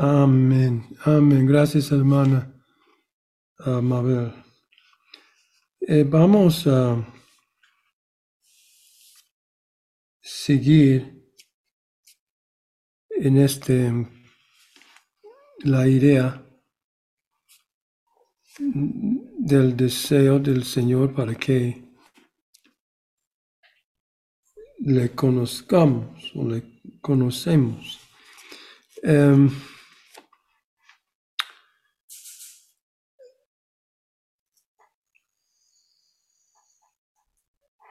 Amén. Amén. Gracias, hermana uh, Mabel. Eh, vamos a seguir en este la idea del deseo del Señor para que le conozcamos o le conocemos. Um,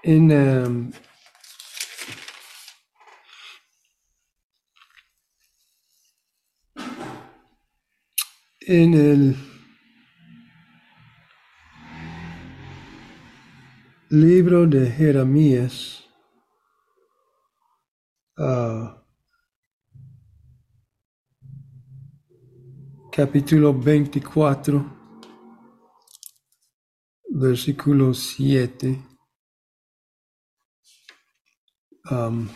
in um, en el libro de Jeremías, uh, capítulo 24, versículo 7. Um,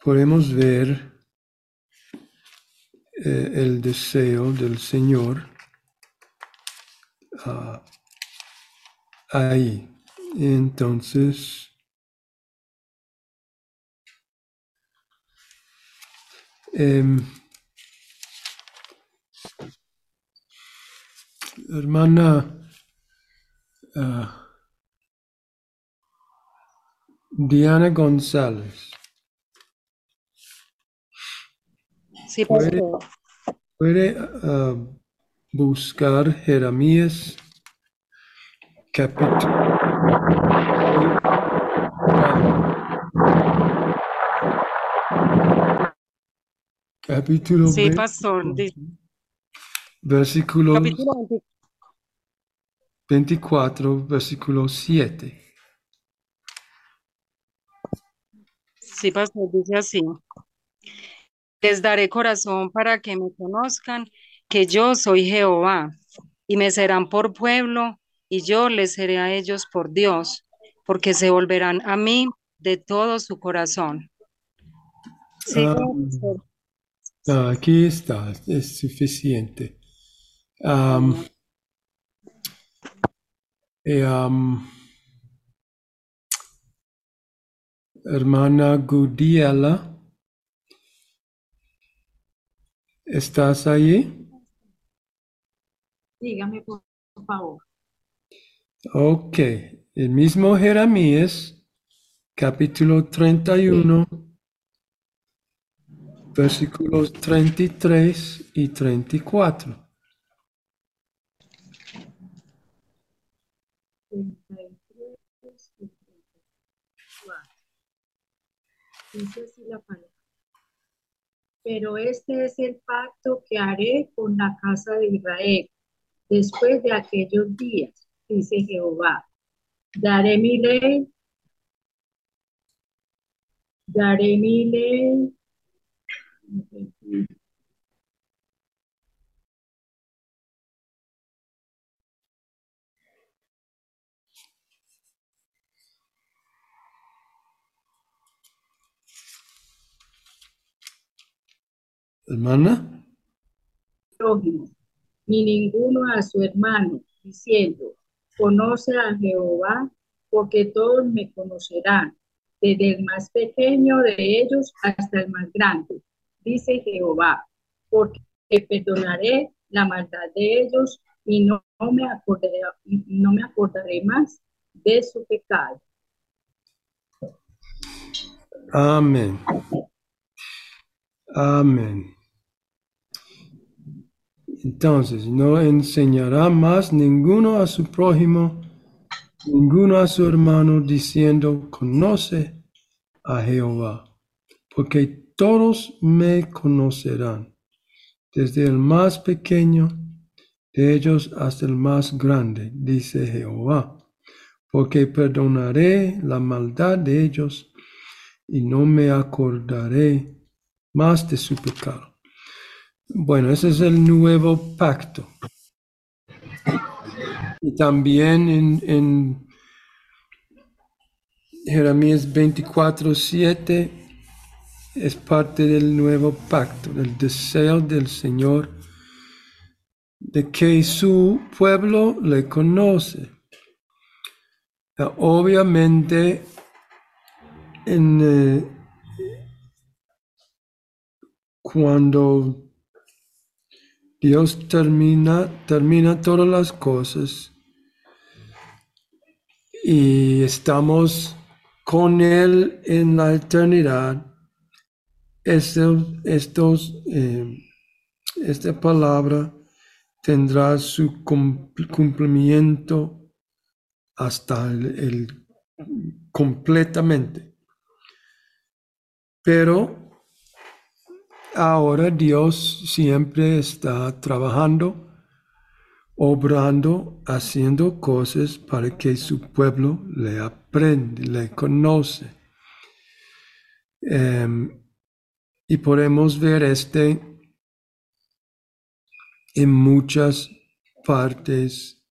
podemos ver eh, el deseo del Señor uh, ahí. Entonces, um, hermana uh, Diana González. Sí, ¿Puede, puede, uh, buscar Jeremías capítulo capítulo Sí, 20, pastor. Versículo capítulo 20. 24, versículo 7. Sí, pastor, dice así. Les daré corazón para que me conozcan que yo soy Jehová, y me serán por pueblo, y yo les seré a ellos por Dios, porque se volverán a mí de todo su corazón. Sí, ah, aquí está, es suficiente. Am, hermana Gudiela, ¿estás allí? Dígame, por favor. Ok, el mismo Jeremías, capítulo 31, versículos 33 y 34. 33 y 34. Pero este es el pacto que haré con la casa de Israel después de aquellos días, dice Jehová. Daré mi ley, daré mi ley. Hermana, prójimo, ni ninguno a su hermano, diciendo, conoce a Jehová, porque todos me conocerán, desde el más pequeño de ellos hasta el más grande, dice Jehová, porque perdonaré la maldad de ellos y no, no me acordaré, no me acordaré más de su pecado. amén. Amén. Entonces, no enseñará más ninguno a su prójimo, ninguno a su hermano, diciendo, conoce a Jehová, porque todos me conocerán, desde el más pequeño de ellos hasta el más grande, dice Jehová, porque perdonaré la maldad de ellos y no me acordaré más de su pecado. Bueno, ese es el nuevo pacto. Y también en, en Jeremías 24, 7, es parte del nuevo pacto, del deseo del Señor de que su pueblo le conoce. Obviamente, en, eh, cuando Dios termina, termina todas las cosas y estamos con Él en la eternidad. Estos, estos eh, esta palabra tendrá su cumplimiento hasta el, completamente. Pero ahora Dios siempre está trabajando obrando, haciendo cosas para que su pueblo le aprende, le conoce. Em, y podemos ver este en muchas partes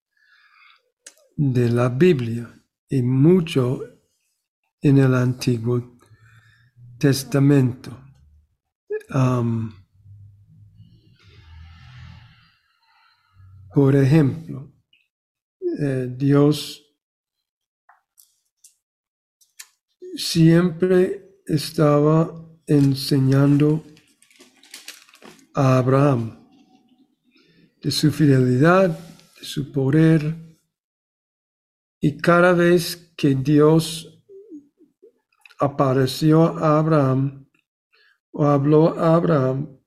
de la Biblia y mucho en el Antiguo Testamento. Por ejemplo, eh, Dios siempre estaba enseñando a Abraham de su fidelidad, de su poder, y cada vez que Dios apareció a Abraham o habló a Abraham,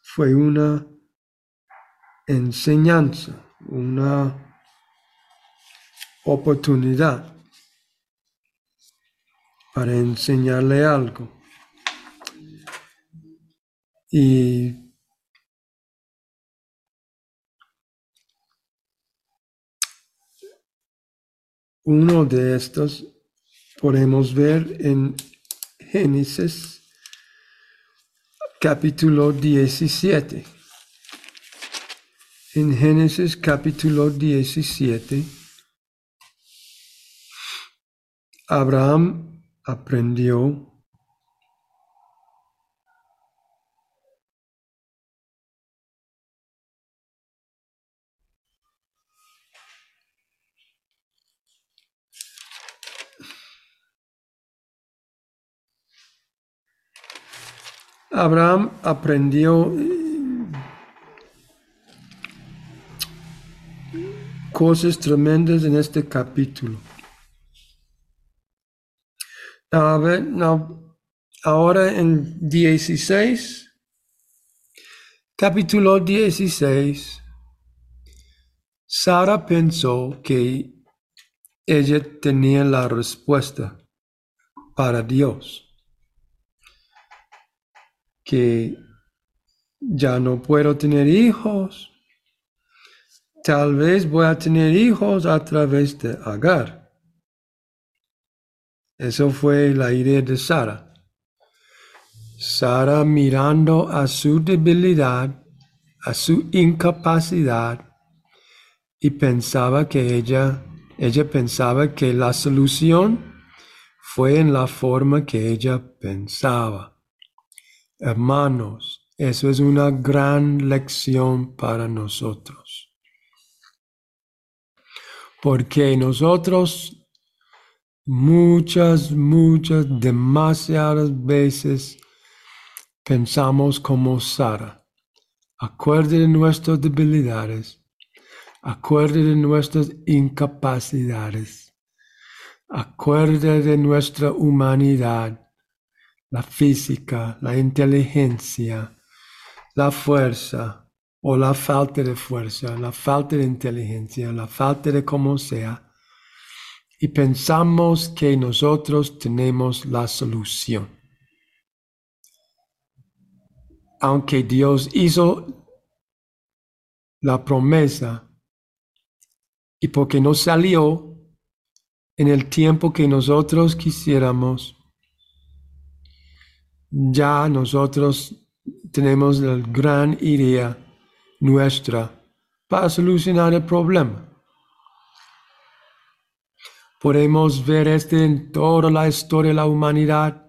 fue una enseñanza, una oportunidad para enseñarle algo. Y uno de estos podemos ver en Génesis capítulo 17. En Génesis capítulo 17, Abraham aprendió Abraham aprendió cosas tremendas en este capítulo. A ver, ahora en 16, capítulo 16, Sara pensó que ella tenía la respuesta para Dios, que ya no puedo tener hijos, Tal vez voy a tener hijos a través de Agar. Eso fue la idea de Sara. Sara mirando a su debilidad, a su incapacidad, y pensaba que ella, ella pensaba que la solución fue en la forma que ella pensaba. Hermanos, eso es una gran lección para nosotros porque nosotros muchas, muchas, demasiadas veces pensamos como Sara. Acuerde de nuestras debilidades, acuerde de nuestras incapacidades, acuerde de nuestra humanidad, la física, la inteligencia, la fuerza, o la falta de fuerza, la falta de inteligencia, la falta de como sea, y pensamos que nosotros tenemos la solución. Aunque Dios hizo la promesa y porque no salió en el tiempo que nosotros quisiéramos, ya nosotros tenemos la gran idea nuestra para solucionar el problema. Podemos ver este en toda la historia de la humanidad.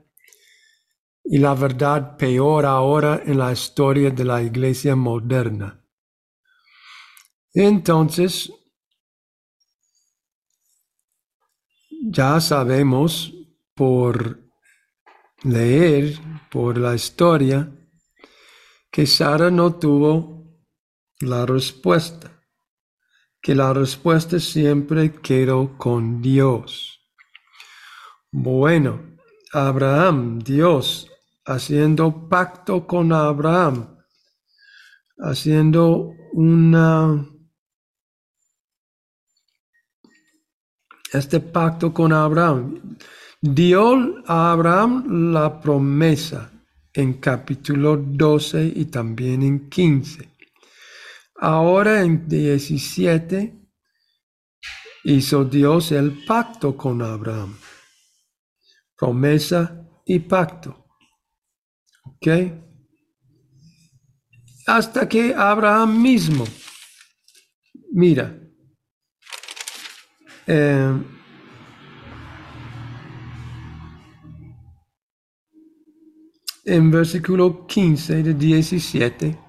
y la verdad peor ahora en la historia de la iglesia moderna. Entonces, ya sabemos por leer, por la historia, que Sara no tuvo la respuesta, que la respuesta siempre quedó con Dios. Bueno, Abraham, Dios, haciendo pacto con Abraham, haciendo una este pacto con Abraham. Dio a Abraham la promesa en capítulo 12 y también en 15. Ahora en 17 hizo Dios el pacto con Abraham. Promesa y pacto. ¿Ok? Hasta que Abraham mismo, mira, eh, en versículo 15 de 17,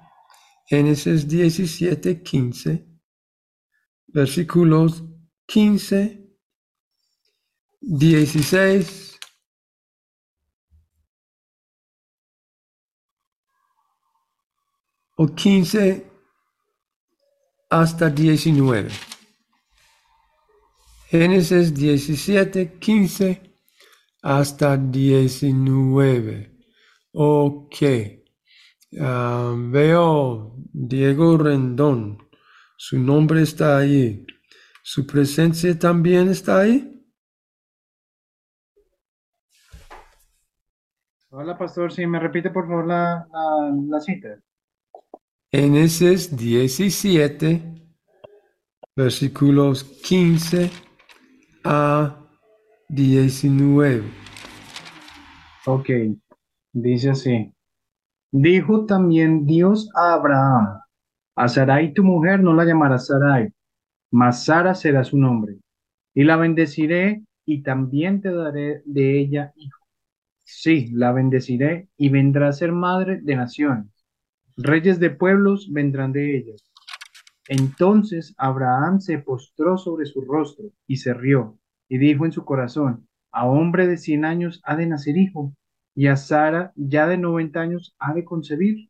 Génesis 17, 15, versículos 15, 16, o 15 hasta 19. Génesis 17, 15 hasta 19. Ok. Ah, veo Diego Rendón. Su nombre está ahí. ¿Su presencia también está ahí? Hola, pastor. Si me repite por favor la, la, la cita. Génesis 17, versículos 15 a 19. Ok, dice así. Dijo también Dios a Abraham, a Sarai tu mujer no la llamarás Sarai, mas Sara será su nombre. Y la bendeciré y también te daré de ella hijo. Sí, la bendeciré y vendrá a ser madre de naciones. Reyes de pueblos vendrán de ella. Entonces Abraham se postró sobre su rostro y se rió, y dijo en su corazón, a hombre de cien años ha de nacer hijo, y a Sara ya de noventa años ha de concebir.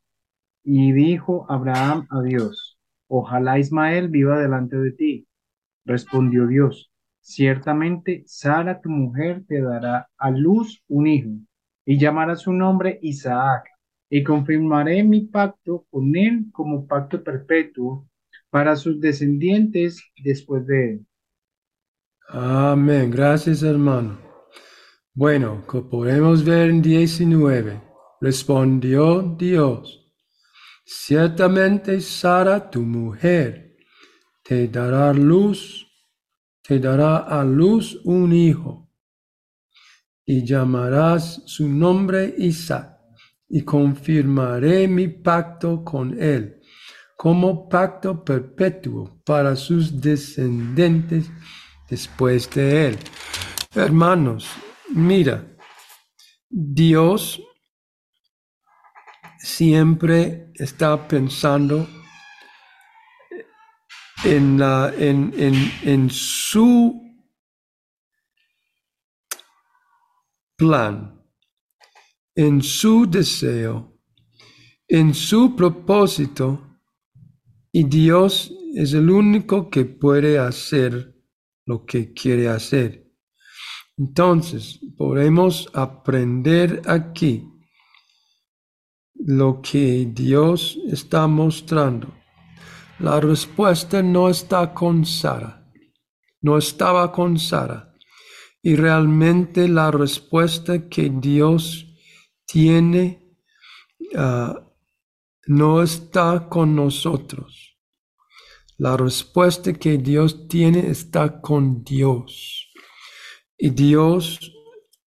Y dijo Abraham a Dios, ojalá Ismael viva delante de ti. Respondió Dios, ciertamente Sara tu mujer te dará a luz un hijo, y llamará su nombre Isaac, y confirmaré mi pacto con él como pacto perpetuo para sus descendientes después de él. Amén. Gracias, hermano. Bueno, como podemos ver en 19, respondió Dios, ciertamente Sara, tu mujer, te dará luz, te dará a luz un hijo, y llamarás su nombre Isaac, y confirmaré mi pacto con él como pacto perpetuo para sus descendientes después de él. Hermanos, mira, Dios siempre está pensando en, la, en, en, en su plan, en su deseo, en su propósito y Dios es el único que puede hacer lo que quiere hacer. Entonces, podemos aprender aquí lo que Dios está mostrando. La respuesta no está con Sara, no estaba con Sara. Y realmente la respuesta que Dios tiene uh, no está con nosotros. La respuesta que Dios tiene está con Dios. Y Dios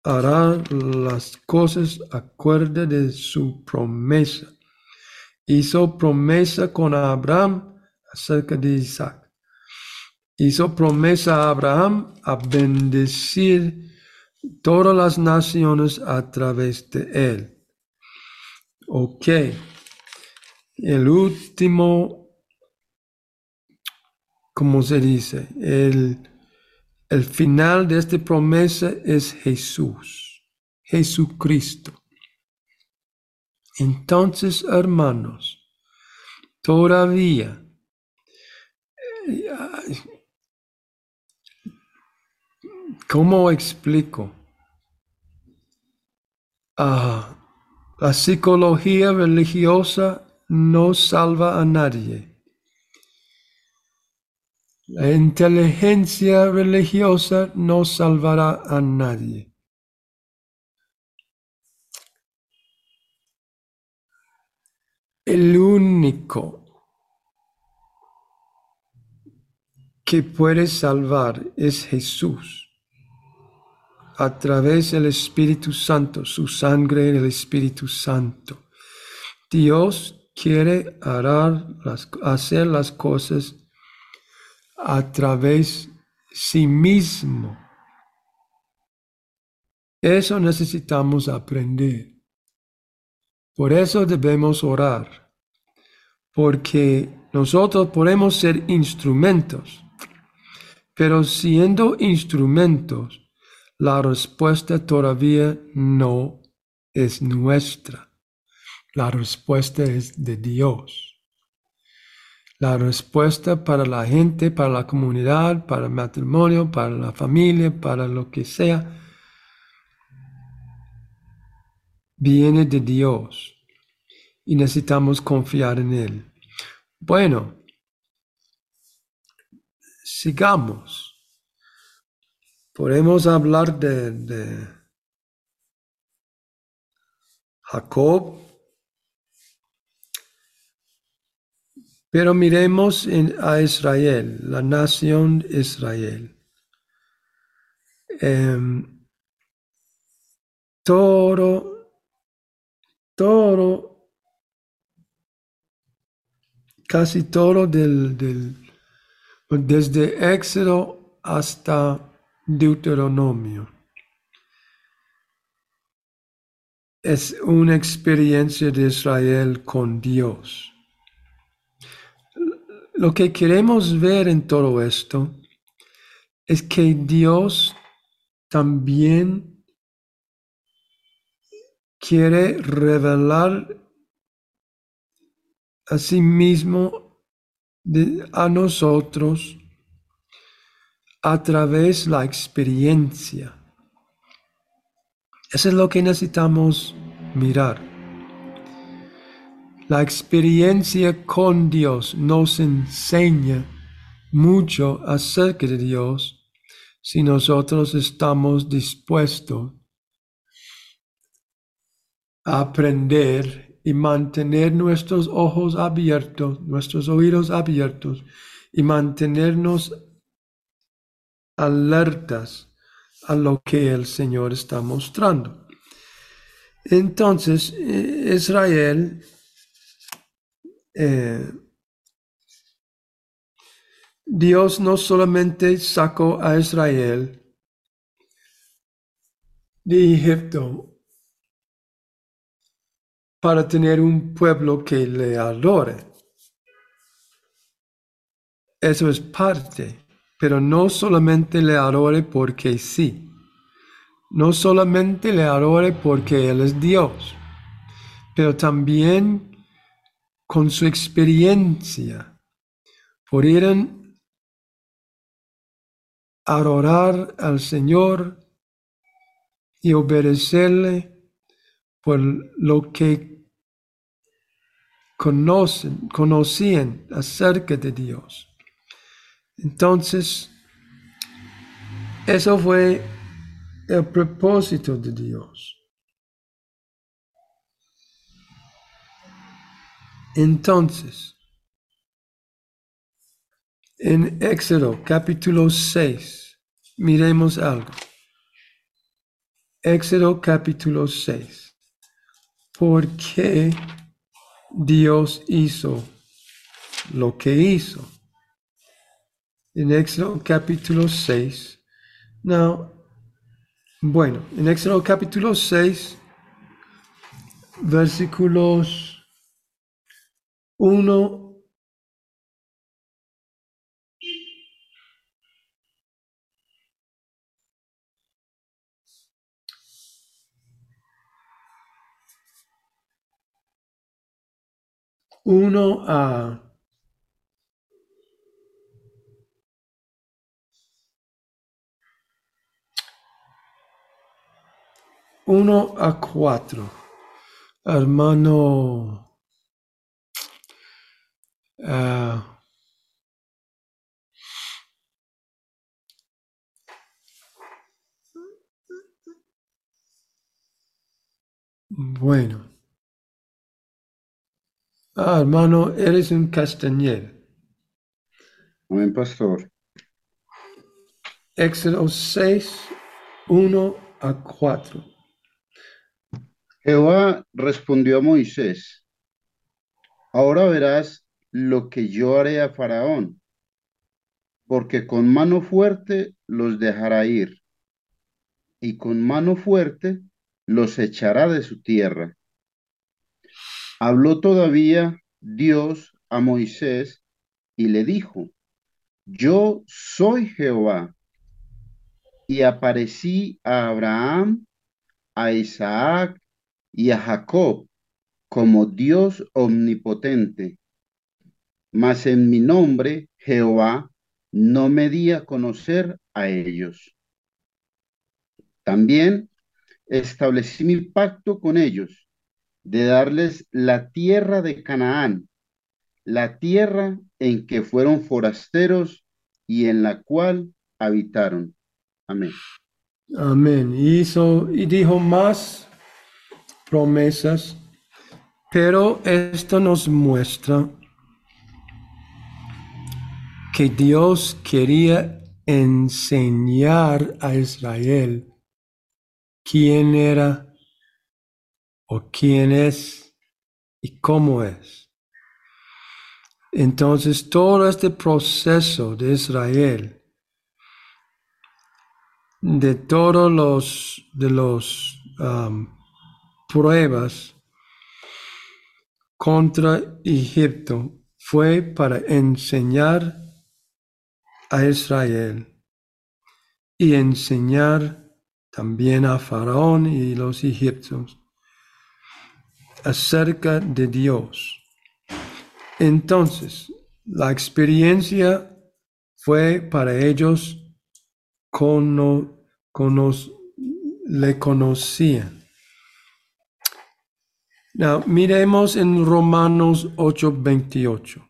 hará las cosas acuerdo de su promesa. Hizo promesa con Abraham acerca de Isaac. Hizo promesa a Abraham a bendecir todas las naciones a través de él. Ok. El último, ¿cómo se dice? El, el final de esta promesa es Jesús, Jesucristo. Entonces, hermanos, todavía ¿Cómo explico? Ah, la psicología religiosa no salva a nadie. La inteligencia religiosa no salvará a nadie. El único que puede salvar es Jesús a través del Espíritu Santo, su sangre en el Espíritu Santo. Dios quiere hacer las cosas a través sí mismo. Eso necesitamos aprender. Por eso debemos orar, porque nosotros podemos ser instrumentos, pero siendo instrumentos, la respuesta todavía no es nuestra. La respuesta es de Dios. La respuesta para la gente, para la comunidad, para el matrimonio, para la familia, para lo que sea, viene de Dios y necesitamos confiar en Él. Bueno, sigamos. Podemos hablar de, Jacob, pero miremos a Israel, la nación Israel. Em, todo, todo, casi todo del, desde Éxodo hasta Deuteronomio. Es una experiencia de Israel con Dios. Lo que queremos ver en todo esto es que Dios también quiere revelar a sí mismo a nosotros a través de la experiencia. Eso es lo que necesitamos mirar. La experiencia con Dios nos enseña mucho acerca de Dios si nosotros estamos dispuestos a aprender y mantener nuestros ojos abiertos, nuestros oídos abiertos y mantenernos alertas a lo que el Señor está mostrando. Entonces, eh, Israel eh, Dios no solamente sacó a Israel de Egipto para tener un pueblo que le adore. Eso es parte pero no solamente le adore porque sí, no solamente le adore porque Él es Dios, pero también con su experiencia pudieran adorar al Señor y obedecerle por lo que conocen, conocían acerca de Dios. Entonces, eso fue el propósito de Dios. Entonces, en Éxodo capítulo 6, miremos algo. Éxodo capítulo 6. ¿Por qué Dios hizo lo que hizo? en Éxodo capítulo 6. No, bueno, en Éxodo capítulo 6 versículos 1 1 a. Uno a cuatro. Hermano ah, bueno. Ah, hermano, eres un castañer. Amén, pastor. Éxodo 6, 1 a 4. Jehová respondió a Moisés, ahora verás lo que yo haré a Faraón, porque con mano fuerte los dejará ir, y con mano fuerte los echará de su tierra. Habló todavía Dios a Moisés y le dijo, yo soy Jehová, y aparecí a Abraham, a Isaac y a Jacob como Dios omnipotente. Mas en mi nombre, Jehová, no me di a conocer a ellos. También establecí mi pacto con ellos de darles la tierra de Canaán, la tierra en que fueron forasteros y en la cual habitaron. Amén. Amén. Y hizo y dijo más promesas, pero esto nos muestra que Dios quería enseñar a Israel quién era o quién es y cómo es. Entonces todo este proceso de Israel, de todos los de los um, pruebas contra Egipto fue para enseñar a Israel y enseñar también a Faraón y los egipcios acerca de Dios. Entonces, la experiencia fue para ellos cono, le conocían. Now, miremos en Romanos 8:28.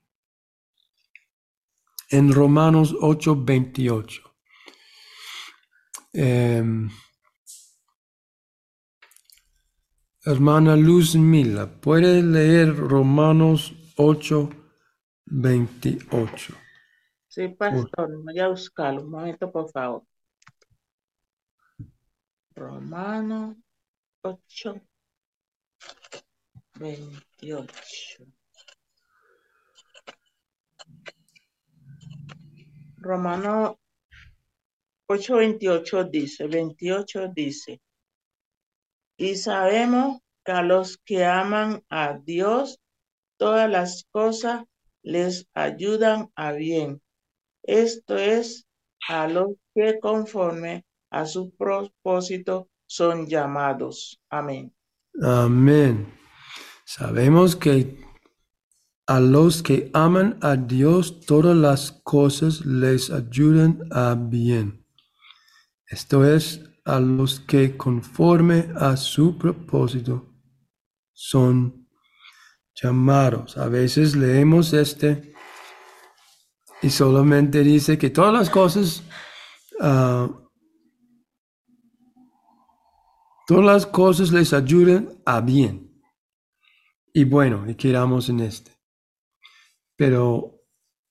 En Romanos 8:28. Em, hermana Luz Mila, ¿puede leer Romanos 8:28? Sí, pastor, voy a buscarlo. Un momento, por favor. Romanos 8, 28. Romano 8:28 dice, 28 dice, y sabemos que a los que aman a Dios, todas las cosas les ayudan a bien. Esto es a los que conforme a su propósito son llamados. Amén. Amén. Sabemos que a los que aman a Dios todas las cosas les ayudan a bien. Esto es a los que conforme a su propósito son llamados. A veces leemos este y solamente dice que todas las cosas, ah, todas las cosas les ayudan a bien. Y bueno, y quedamos en este. Pero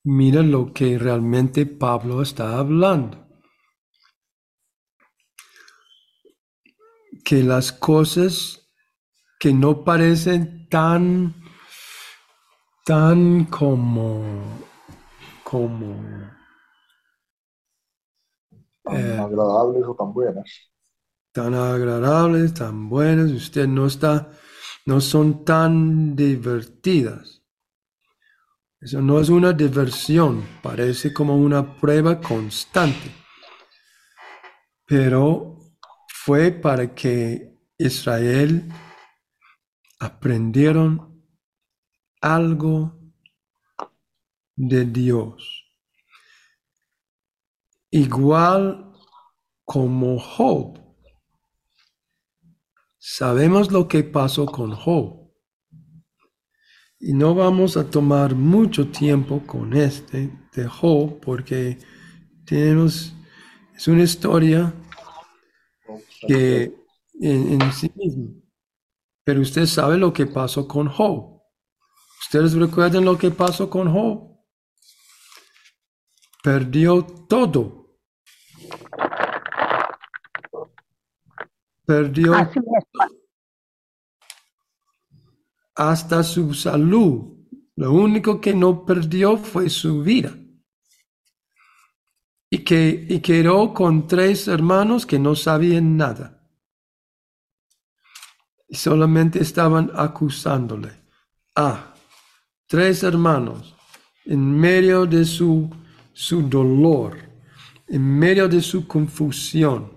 mira lo que realmente Pablo está hablando. Que las cosas que no parecen tan, tan como, como tan Eh, agradables o tan buenas. tan agradables, tan buenas, usted no está, no son tan divertidas. Eso no es una diversión, parece como una prueba constante. Pero fue para que Israel aprendieron algo de Dios. Igual como Job. Sabemos lo que pasó con Job. Y no vamos a tomar mucho tiempo con este de Job porque tenemos, es una historia que en, sí mismo. Pero usted sabe lo que pasó con Job. ¿Ustedes recuerdan lo que pasó con Job? Perdió todo. Perdió es. Hasta su salud. Lo único que no perdió fue su vida. Y, que, y quedó con tres hermanos que no sabían nada. Y solamente estaban acusándole. Ah, tres hermanos en medio de su, su dolor, en medio de su confusión,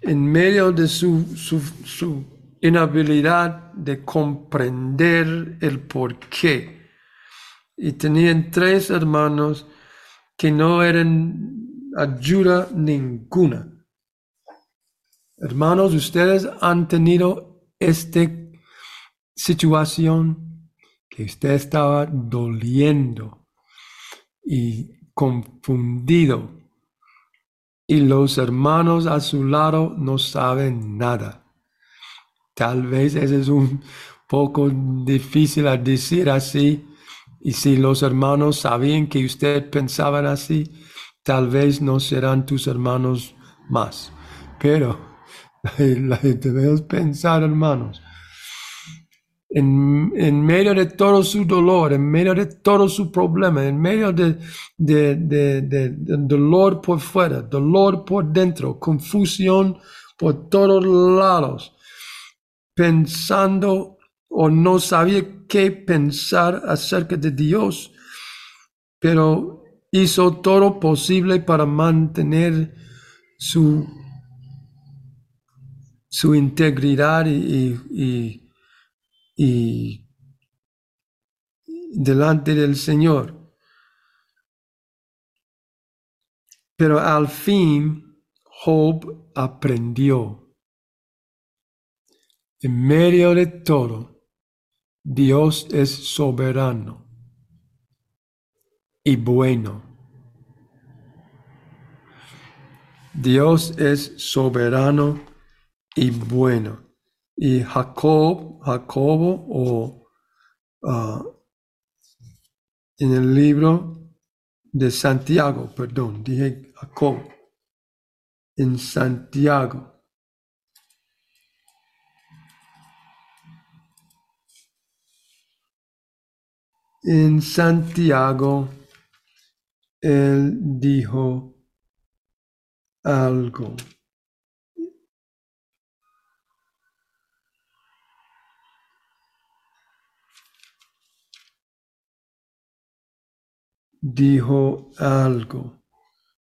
en medio de su, su, su inhabilidad de comprender el porqué. Y tenían tres hermanos que no eran ayuda ninguna. Hermanos, ustedes han tenido esta situación que usted estaba doliendo y confundido y los hermanos a su lado no saben nada. Tal vez eso es un poco difícil a decir así. Y si los hermanos sabían que usted pensaban así, tal vez no serán tus hermanos más. Pero debemos pensar, hermanos, en, en medio de todo su dolor, en medio de todo su problema, en medio de, de, de, de- dolor por fuera, dolor por dentro, confusión por todos lados, pensando o no sabía qué pensar acerca de Dios, pero hizo todo posible para mantener su, su integridad y, y- y- y delante del Señor. Pero al fin Job aprendió. En medio de todo, Dios es soberano y bueno. Dios es soberano y bueno. Y Jacob, Jacobo, o ah, en el libro de Santiago, perdón, dije Jacob, en Santiago. En Santiago, él dijo algo. Dijo algo.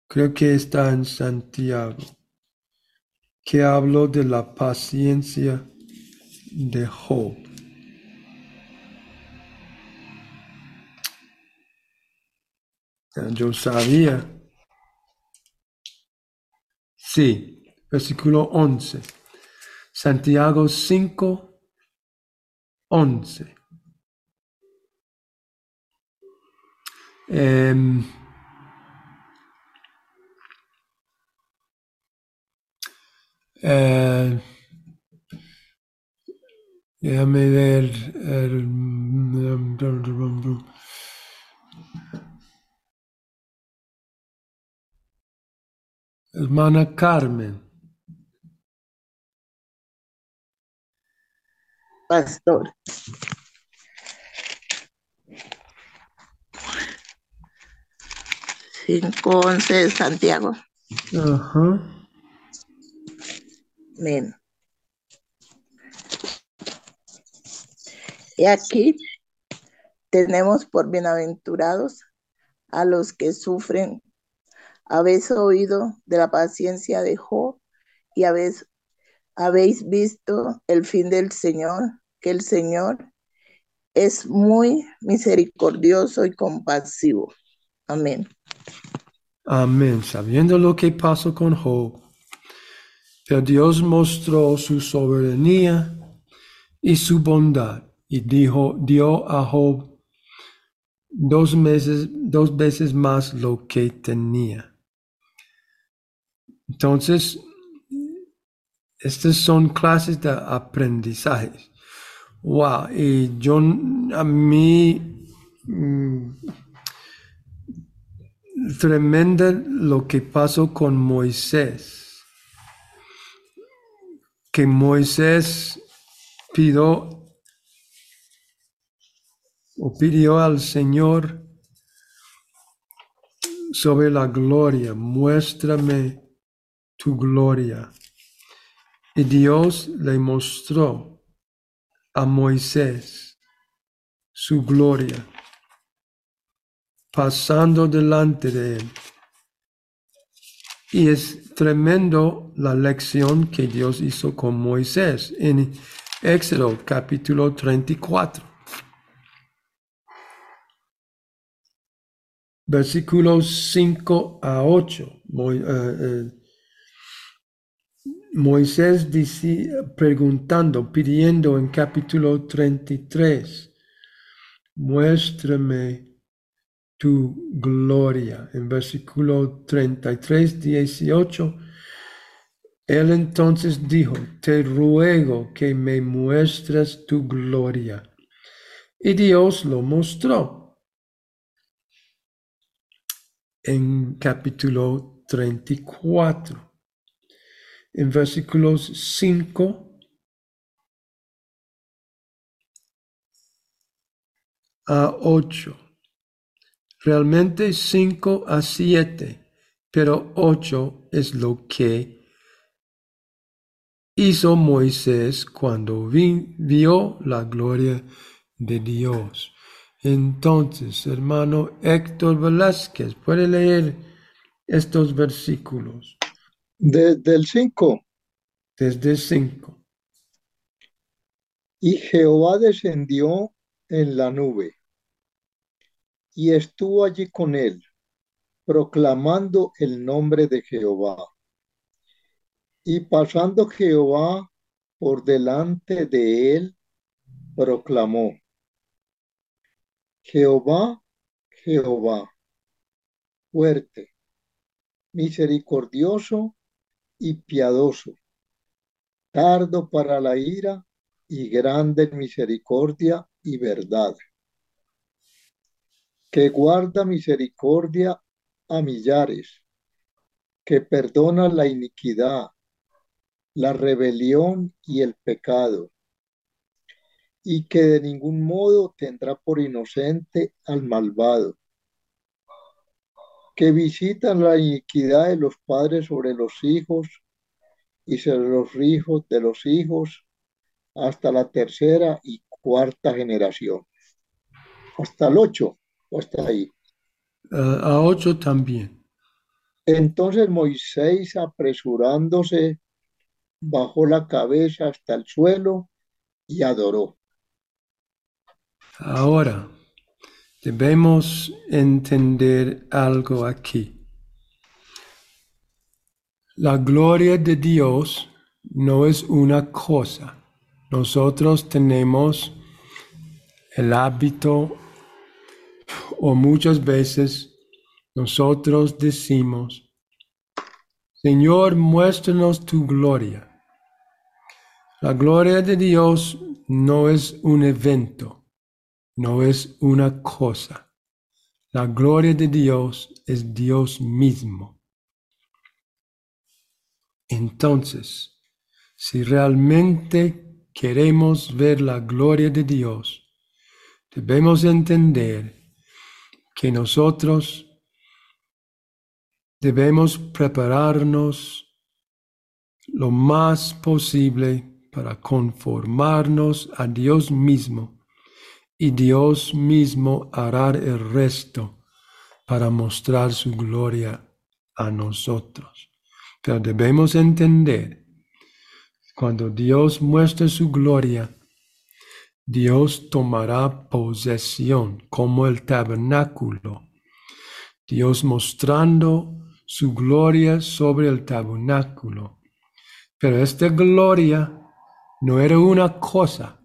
Creo que está en Santiago. Que habló de la paciencia de Job. Yo sabía. Sí, versículo 11. Santiago 5, 11. Em, eh, déjame ver. el- hermana Carmen. pastor. Cinco once de Santiago. Ajá. Amén. Y aquí tenemos por bienaventurados a los que sufren. Habéis oído de la paciencia de Job y habéis, habéis visto el fin del Señor, que el Señor es muy misericordioso y compasivo. Amén. Amén. Sabiendo lo que pasó con Job, Dios mostró su soberanía y su bondad y dijo, dio a Job dos, meses, dos veces más lo que tenía. Entonces, estas son clases de aprendizaje. Wow, y yo a mí mm, tremenda lo que pasó con Moisés. Que Moisés pidió o pidió al Señor sobre la gloria, muéstrame tu gloria. Y Dios le mostró a Moisés su gloria, pasando delante de él. Y es tremendo la lección que Dios hizo con Moisés en Éxodo capítulo 34. Versículos 5 a 8. Moisés dice, preguntando, pidiendo en capítulo 33, muéstrame tu gloria. En versículo 33, 18, él entonces dijo, te ruego que me muestres tu gloria. Y Dios lo mostró. En capítulo 34 en versículos 5 a 8. Realmente 5 a 7, pero 8 es lo que hizo Moisés cuando vio la gloria de Dios. Entonces, hermano Héctor Velázquez, puede leer estos versículos. Desde el 5. Desde el 5. Y Jehová descendió en la nube y estuvo allí con él, proclamando el nombre de Jehová. Y pasando Jehová por delante de él, proclamó, Jehová, Jehová, fuerte, misericordioso y piadoso, tardo para la ira y grande en misericordia y verdad, que guarda misericordia a millares, que perdona la iniquidad, la rebelión y el pecado, y que de ningún modo tendrá por inocente al malvado que visitan la iniquidad de los padres sobre los hijos y sobre los hijos de los hijos hasta la tercera y cuarta generación. Hasta el ocho, o hasta ahí. a ocho también. Entonces Moisés, apresurándose, bajó la cabeza hasta el suelo y adoró. Ahora, Debemos entender algo aquí. La gloria de Dios no es una cosa. Nosotros tenemos el hábito o muchas veces nosotros decimos, Señor, muéstranos tu gloria. La gloria de Dios no es un evento no es una cosa. La gloria de Dios es Dios mismo. Entonces, si realmente queremos ver la gloria de Dios, debemos entender que nosotros debemos prepararnos lo más posible para conformarnos a Dios mismo y Dios mismo hará el resto para mostrar su gloria a nosotros. Pero debemos entender, cuando Dios muestre su gloria, Dios tomará posesión como el tabernáculo. Dios mostrando su gloria sobre el tabernáculo. Pero esta gloria no era una cosa.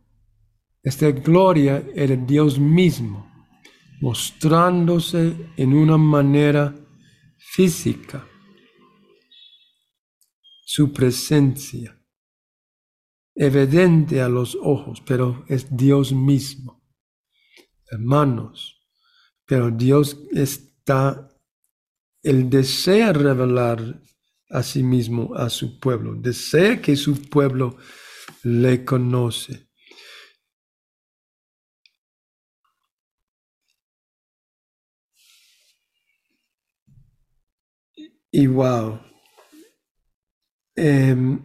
Esta gloria era Dios mismo, mostrándose en una manera física. Su presencia evidente a los ojos, pero es Dios mismo. Hermanos, pero Dios está, Él desea revelar a sí mismo a su pueblo, desea que su pueblo le conoce. Y wow. Em,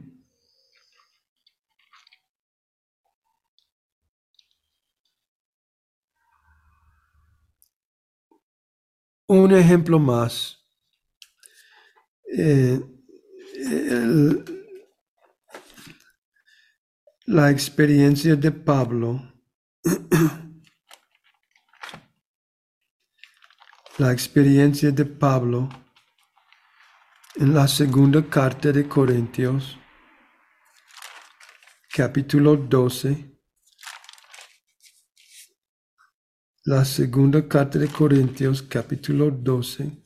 un ejemplo más. Eh, la experiencia de Pablo, la experiencia de Pablo en la segunda carta de Corintios, capítulo 12, la segunda carta de Corintios, capítulo 12.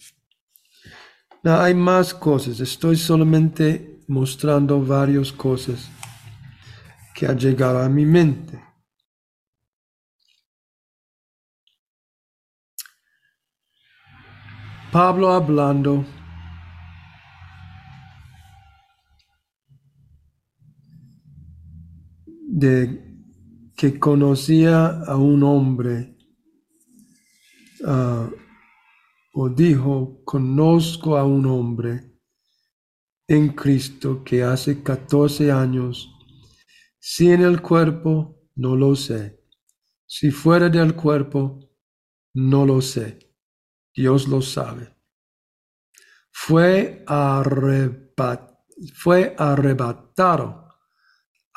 No, hay más cosas, estoy solamente mostrando varias cosas que ha llegado a mi mente. Pablo hablando de que conocía a un hombre ah, o dijo, conozco a un hombre en Cristo que hace 14 años, si en el cuerpo, no lo sé, si fuera del cuerpo, no lo sé, Dios lo sabe. Fue, fue arrebatado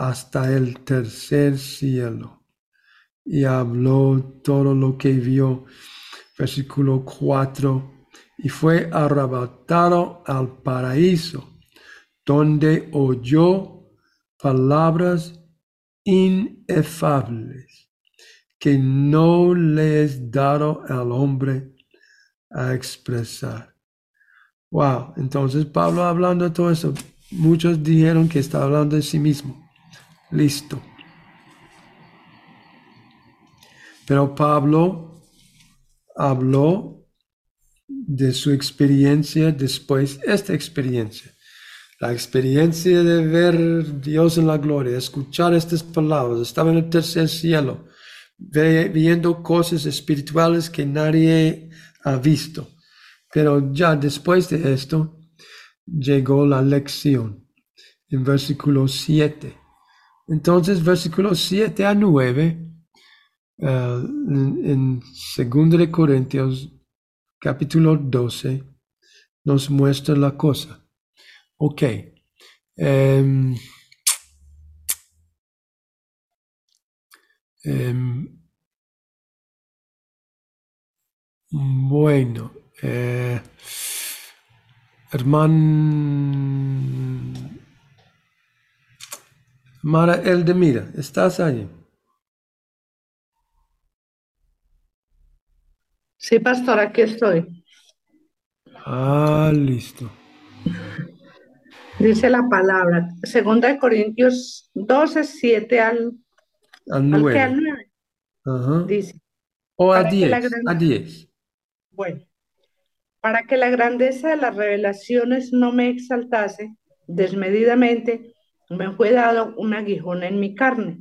hasta el tercer cielo y habló todo lo que vio. Versículo 4. Y fue arrebatado al paraíso, donde oyó palabras inefables que no le es dado al hombre a expresar. Wow, entonces Pablo hablando de todo eso, muchos dijeron que está hablando de sí mismo. Listo. Pero Pablo habló de su experiencia después, esta experiencia. La experiencia de ver Dios en la gloria, escuchar estas palabras, estaba en el tercer cielo, viendo cosas espirituales que nadie ha visto. Pero ya después de esto, llegó la lección en versículo 7. Entonces, versículos 7 a 9, uh, en, en 2 Corintios, capítulo 12, nos muestra la cosa. Ok. Um, um, bueno, eh, hermano Mara Eldemira, ¿estás allí? Sí, pastor, aquí estoy. Ah, listo. Dice la palabra, segunda de Corintios 12, 7 al, al 9. Ajá. Dice. O a 10, a 10. Bueno, para que la grandeza de las revelaciones no me exaltase desmedidamente, me fue dado un aguijón en mi carne,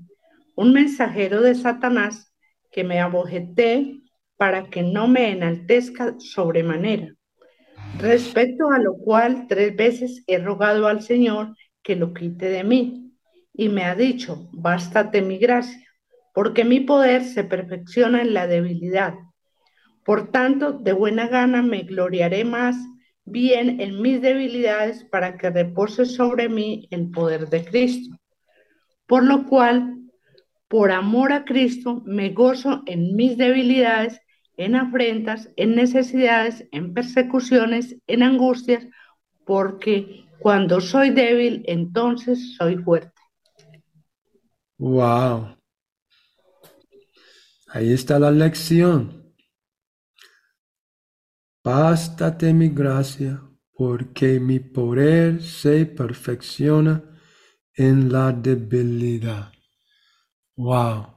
un mensajero de Satanás que me abojeté para que no me enaltezca sobremanera. Respecto a lo cual tres veces he rogado al Señor que lo quite de mí, y me ha dicho, bástate mi gracia, porque mi poder se perfecciona en la debilidad. Por tanto, de buena gana me gloriaré más bien en mis debilidades para que repose sobre mí el poder de Cristo. Por lo cual, por amor a Cristo, me gozo en mis debilidades, en afrentas, en necesidades, en persecuciones, en angustias, porque cuando soy débil, entonces soy fuerte. Wow. Ahí está la lección. Bástate mi gracia, porque mi poder se perfecciona en la debilidad. Wow.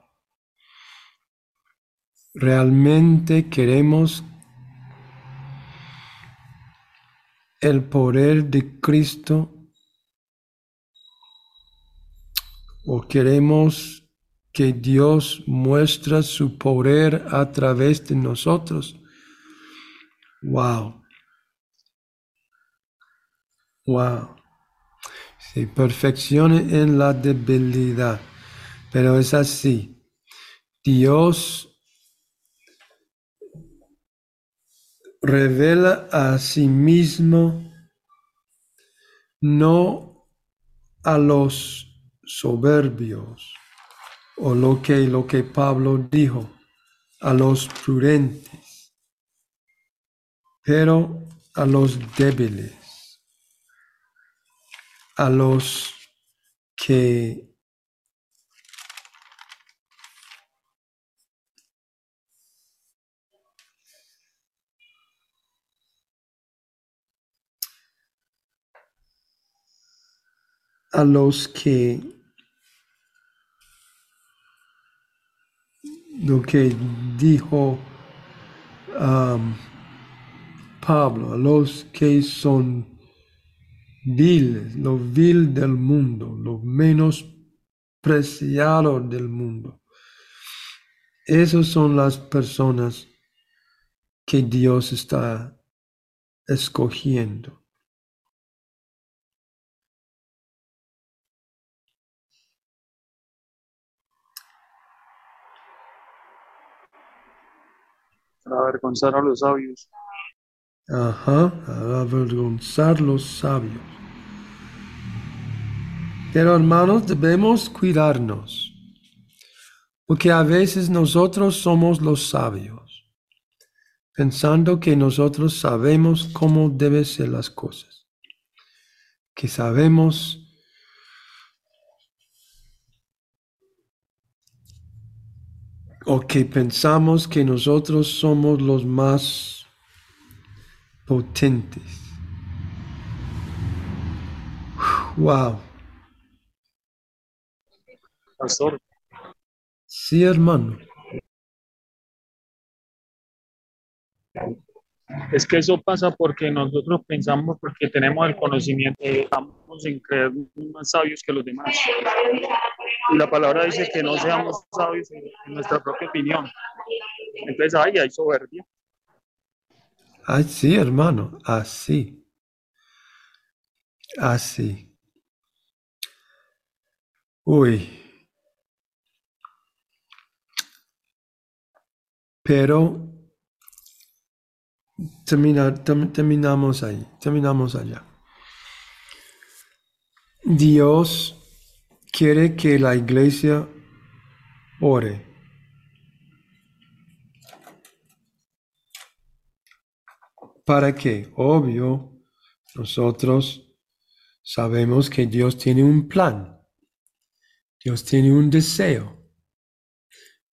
Realmente queremos el poder de Cristo o queremos que Dios muestre su poder a través de nosotros. Wow. Wow. Se perfeccione en la debilidad. Pero es así. Dios revela a sí mismo no a los soberbios o lo que, lo que Pablo dijo, a los prudentes, pero a los débiles, a los que a los que lo que dijo um, Pablo, a los que son viles, lo vil del mundo, lo menos preciado del mundo. Esas son las personas que Dios está escogiendo. para avergonzar a los sabios. Ajá, a avergonzar los sabios. Pero hermanos, debemos cuidarnos, porque a veces nosotros somos los sabios, pensando que nosotros sabemos cómo deben ser las cosas, que sabemos o que pensamos que nosotros somos los más potentes. Wow. Pastor, Sí, hermano. es que eso pasa porque nosotros pensamos, porque tenemos el conocimiento, estamos en creer más sabios que los demás. Y la palabra dice que no seamos sabios en, nuestra propia opinión. Entonces ahí hay soberbia. Así, hermano, así. Así. Uy. Pero termina, term- terminamos ahí, terminamos allá. Dios quiere que la iglesia ore. ¿Para qué? Obvio, nosotros sabemos que Dios tiene un plan. Dios tiene un deseo.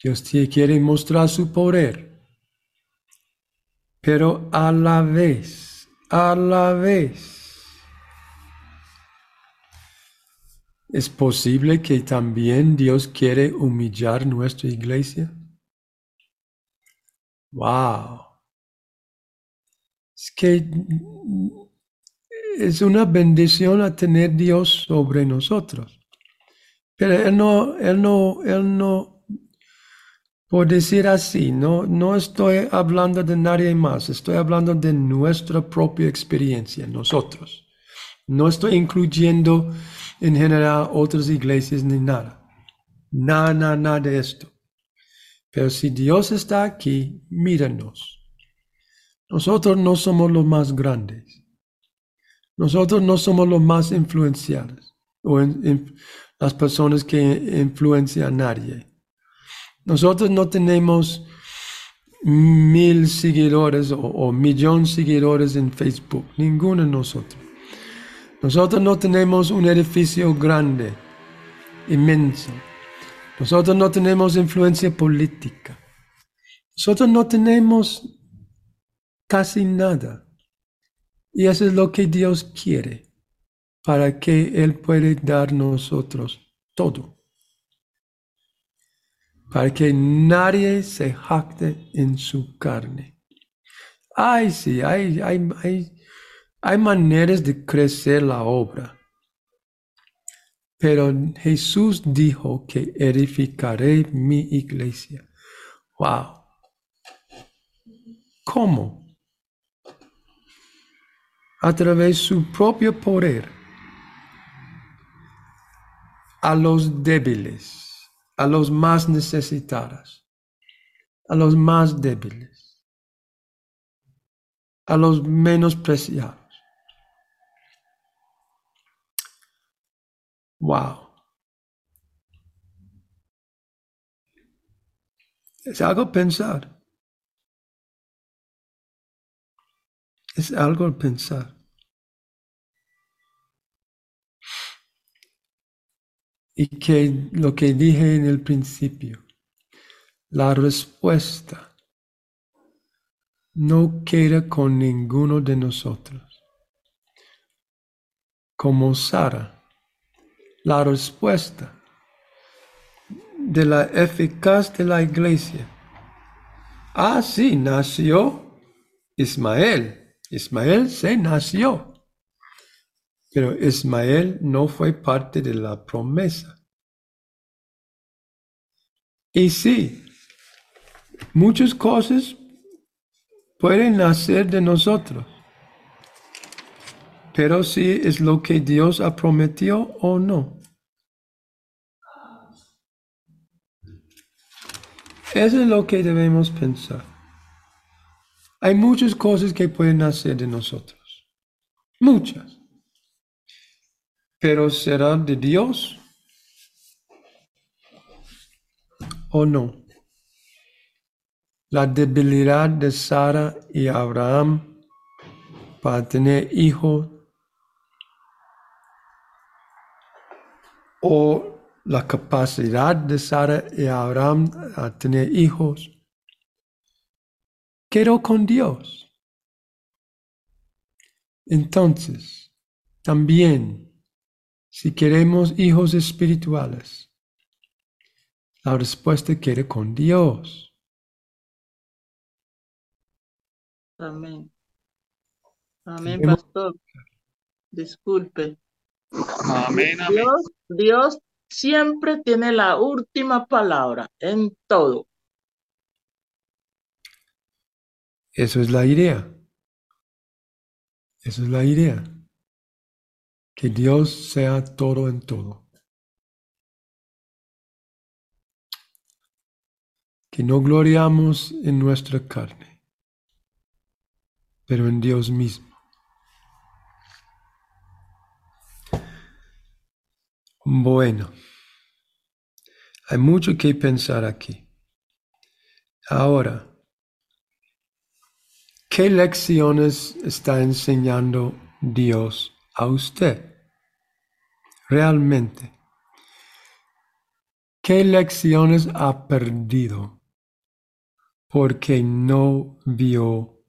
Dios quiere mostrar su poder. Pero a la vez, a la vez, ¿es posible que también Dios quiere humillar nuestra iglesia? Wow. Es que es una bendición a tener Dios sobre nosotros. Pero Él no, Él no, Él no, por decir así, no, no estoy hablando de nadie más, estoy hablando de nuestra propia experiencia, nosotros. No estoy incluyendo en general otras iglesias ni nada. Nada, nada, nada de esto. Pero si Dios está aquí, míranos. Nosotros no somos los más grandes. Nosotros no somos los más influenciados o las personas que influencian a nadie. Nosotros no tenemos mil seguidores o, o millón de seguidores en Facebook, ninguno de nosotros. Nosotros no tenemos un edificio grande, inmenso. Nosotros no tenemos influencia política. Nosotros no tenemos casi nada. Y eso es lo que Dios quiere, para que Él pueda dar nosotros todo. Para que nadie se jacte en su carne. Ay, sí, hay, hay, hay hay maneras de crecer la obra. Pero Jesús dijo que edificaré mi iglesia. Wow. ¿Cómo? A través de su propio poder. A los débiles, a los más necesitados, a los más débiles, a los menospreciados. Wow. Es algo pensar. Es algo pensar. Y que lo que dije en el principio, la respuesta no queda con ninguno de nosotros. Como Sara la respuesta de la eficaz de la iglesia. Ah, sí, nació Ismael. Ismael se nació. Pero Ismael no fue parte de la promesa. Y sí, muchas cosas pueden nacer de nosotros. Pero si es lo que Dios ha prometido o no. Eso es lo que debemos pensar. Hay muchas cosas que pueden hacer de nosotros. Muchas. Pero ¿será de Dios o no? La debilidad de Sara y Abraham para tener hijos o la capacidad de Sara y Abraham a tener hijos, quedó con Dios. Entonces, también, si queremos hijos espirituales, la respuesta queda con Dios. Amén. Amén, pastor. Disculpe. Amén, amén. Dios, Dios siempre tiene la última palabra en todo. Eso es la idea. Esa es la idea. Que Dios sea todo en todo. Que no gloriamos en nuestra carne, pero en Dios mismo. Bueno, hay mucho que pensar aquí. Ahora, ¿qué lecciones está enseñando Dios a usted? Realmente. ¿Qué lecciones ha perdido porque no vio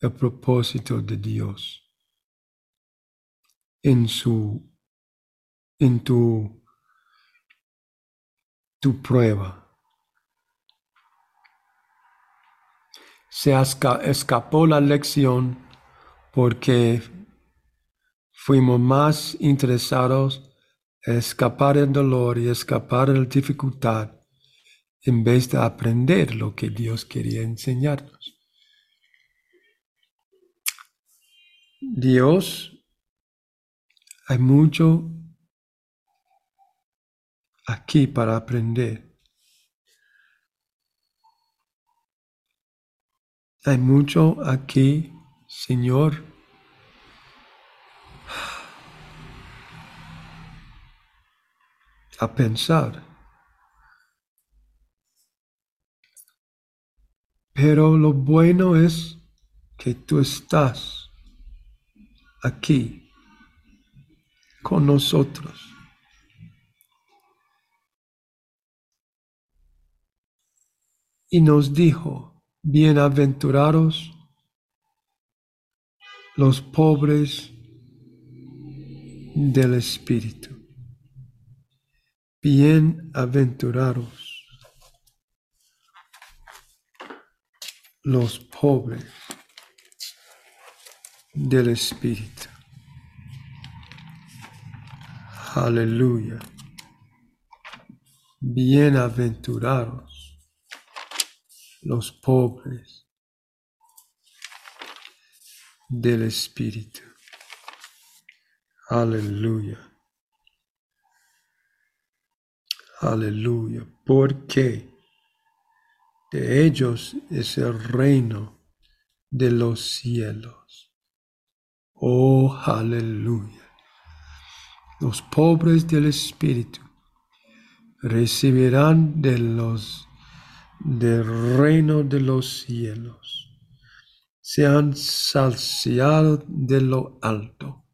el propósito de Dios en su en tu, prueba. Se escapó la lección porque fuimos más interesados en escapar del dolor y escapar la dificultad en vez de aprender lo que Dios quería enseñarnos. Dios, hay mucho aquí para aprender. Hay mucho aquí, Señor. A pensar. Pero lo bueno es que tú estás aquí con nosotros. Y nos dijo, bienaventurados los pobres del Espíritu. Bienaventurados los pobres del Espíritu. Aleluya. Bienaventurados los pobres del Espíritu. Aleluya. Aleluya. Porque de ellos es el reino de los cielos. Oh, aleluya. Los pobres del Espíritu recibirán de los del reino de los cielos. Se han saciado de lo alto,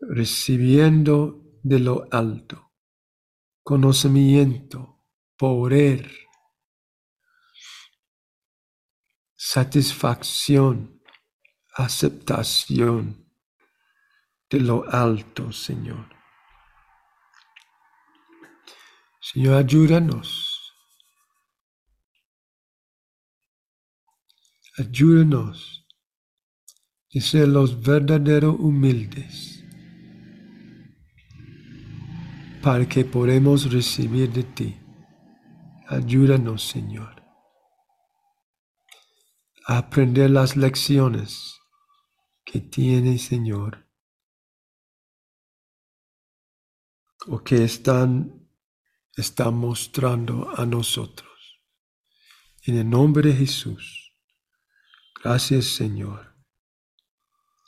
recibiendo de lo alto conocimiento poder, satisfacción, aceptación de lo alto, Señor. Señor, ayúdanos. Ayúdanos a ser los verdaderos humildes para que podamos recibir de ti. Ayúdanos, Señor, a aprender las lecciones que tiene, Señor, o que están, están mostrando a nosotros. En el nombre de Jesús. Gracias, Señor.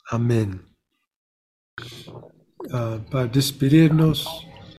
Amén. Ah, para despedirnos.